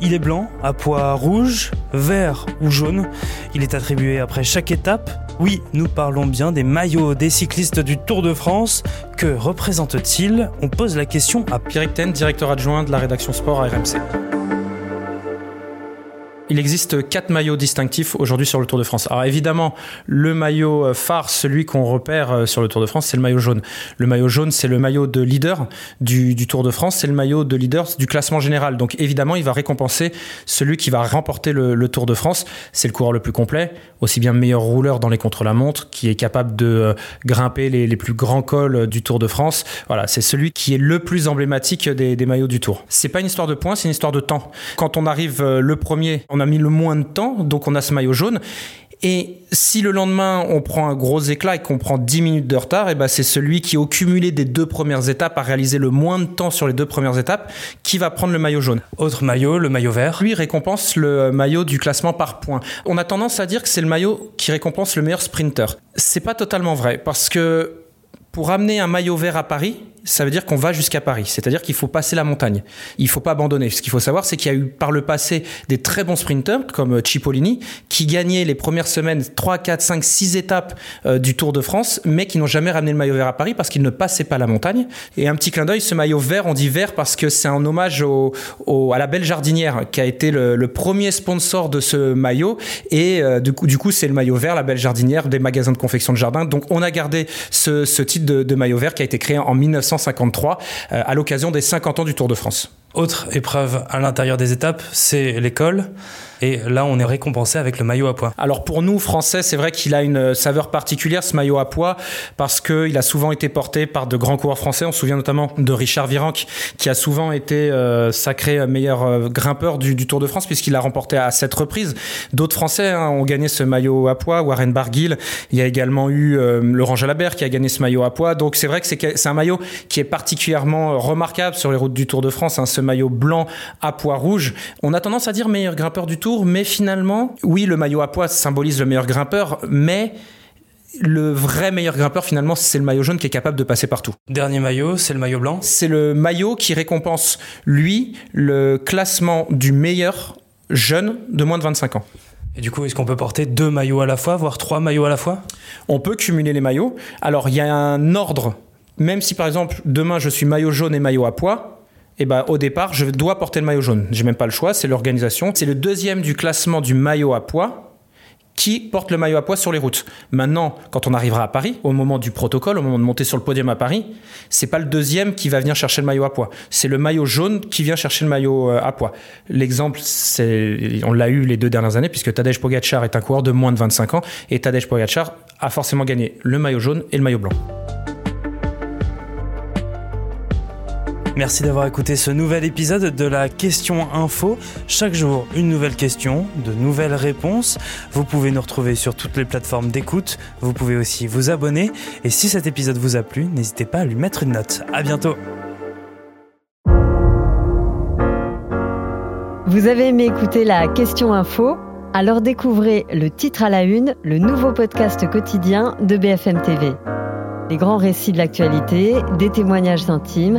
Il est blanc, à pois rouge, vert ou jaune. Il est attribué après chaque étape. Oui, nous parlons bien des maillots des cyclistes du Tour de France. Que représente-t-il? On pose la question à Pierre Ten, directeur adjoint de la rédaction sport à RMC. Il existe quatre maillots distinctifs aujourd'hui sur le Tour de France. Alors évidemment, le maillot euh, phare, celui qu'on repère euh, sur le Tour de France, c'est le maillot jaune. Le maillot jaune, c'est le maillot de leader du, Tour de France, c'est le maillot de leader du classement général. Donc évidemment, il va récompenser celui qui va remporter le, Tour de France. C'est le coureur le plus complet, aussi bien meilleur rouleur dans les contre-la-montre, qui est capable de euh, grimper les, plus grands cols du Tour de France. Voilà, c'est celui qui est le plus emblématique des, des maillots du Tour. C'est pas une histoire de points, c'est une histoire de temps. Quand on arrive le premier, on a mis le moins de temps, donc on a ce maillot jaune. Et si le lendemain on prend un gros éclat et qu'on prend 10 minutes de retard, et ben c'est celui qui au cumulé des deux premières étapes a réalisé le moins de temps sur les deux premières étapes qui va prendre le maillot jaune. Autre maillot, le maillot vert. Lui récompense le maillot du classement par points. On a tendance à dire que c'est le maillot qui récompense le meilleur sprinter. C'est pas totalement vrai parce que pour amener un maillot vert à Paris, ça veut dire qu'on va jusqu'à Paris. C'est-à-dire qu'il faut passer la montagne. Il faut pas abandonner. Ce qu'il faut savoir, c'est qu'il y a eu par le passé des très bons sprinteurs comme Cipollini qui gagnaient les premières semaines 3, 4, 5, 6 étapes euh, du Tour de France, mais qui n'ont jamais ramené le maillot vert à Paris parce qu'ils ne passaient pas la montagne. Et un petit clin d'œil, ce maillot vert, on dit vert parce que c'est un hommage à la belle jardinière qui a été le, premier sponsor de ce maillot. Et euh, du coup, c'est le maillot vert, la belle jardinière des magasins de confection de jardin. Donc, on a gardé ce, ce titre de, maillot vert qui a été créé en 1953 euh, à l'occasion des 50 ans du Tour de France. Autre épreuve à l'intérieur des étapes, c'est l'école. Et là, on est récompensé avec le maillot à pois. Alors pour nous, Français, c'est vrai qu'il a une saveur particulière, ce maillot à pois, parce qu'il a souvent été porté par de grands coureurs français. On se souvient notamment de Richard Virenque, qui a souvent été euh, sacré meilleur euh, grimpeur du, Tour de France, puisqu'il l'a remporté à sept reprises. D'autres Français hein, ont gagné ce maillot à pois, Warren Barguil. Il y a également eu euh, Laurent Jalabert qui a gagné ce maillot à pois. Donc c'est vrai que c'est un maillot qui est particulièrement remarquable sur les routes du Tour de France, hein, ce maillot blanc à pois rouge. On a tendance à dire meilleur grimpeur du Tour, mais finalement, oui, le maillot à pois symbolise le meilleur grimpeur, mais le vrai meilleur grimpeur finalement c'est le maillot jaune qui est capable de passer partout. Dernier maillot, c'est le maillot blanc. C'est le maillot qui récompense lui le classement du meilleur jeune de moins de 25 ans. Et du coup, est-ce qu'on peut porter deux maillots à la fois, voire trois maillots à la fois? On peut cumuler les maillots. Alors il y a un ordre. Même si par exemple demain je suis maillot jaune et maillot à pois, et ben au départ, je dois porter le maillot jaune. J'ai même pas le choix, c'est l'organisation. C'est le deuxième du classement du maillot à pois qui porte le maillot à pois sur les routes. Maintenant, quand on arrivera à Paris, au moment du protocole, au moment de monter sur le podium à Paris, c'est pas le deuxième qui va venir chercher le maillot à pois, c'est le maillot jaune qui vient chercher le maillot à pois. L'exemple, c'est, on l'a eu les deux dernières années puisque Tadej Pogacar est un coureur de moins de 25 ans et Tadej Pogacar a forcément gagné le maillot jaune et le maillot blanc. Merci d'avoir écouté ce nouvel épisode de la Question Info. Chaque jour, une nouvelle question, de nouvelles réponses. Vous pouvez nous retrouver sur toutes les plateformes d'écoute. Vous pouvez aussi vous abonner. Et si cet épisode vous a plu, n'hésitez pas à lui mettre une note. À bientôt. Vous avez aimé écouter la Question Info? Alors découvrez le titre à la une, le nouveau podcast quotidien de BFM TV. Les grands récits de l'actualité, des témoignages intimes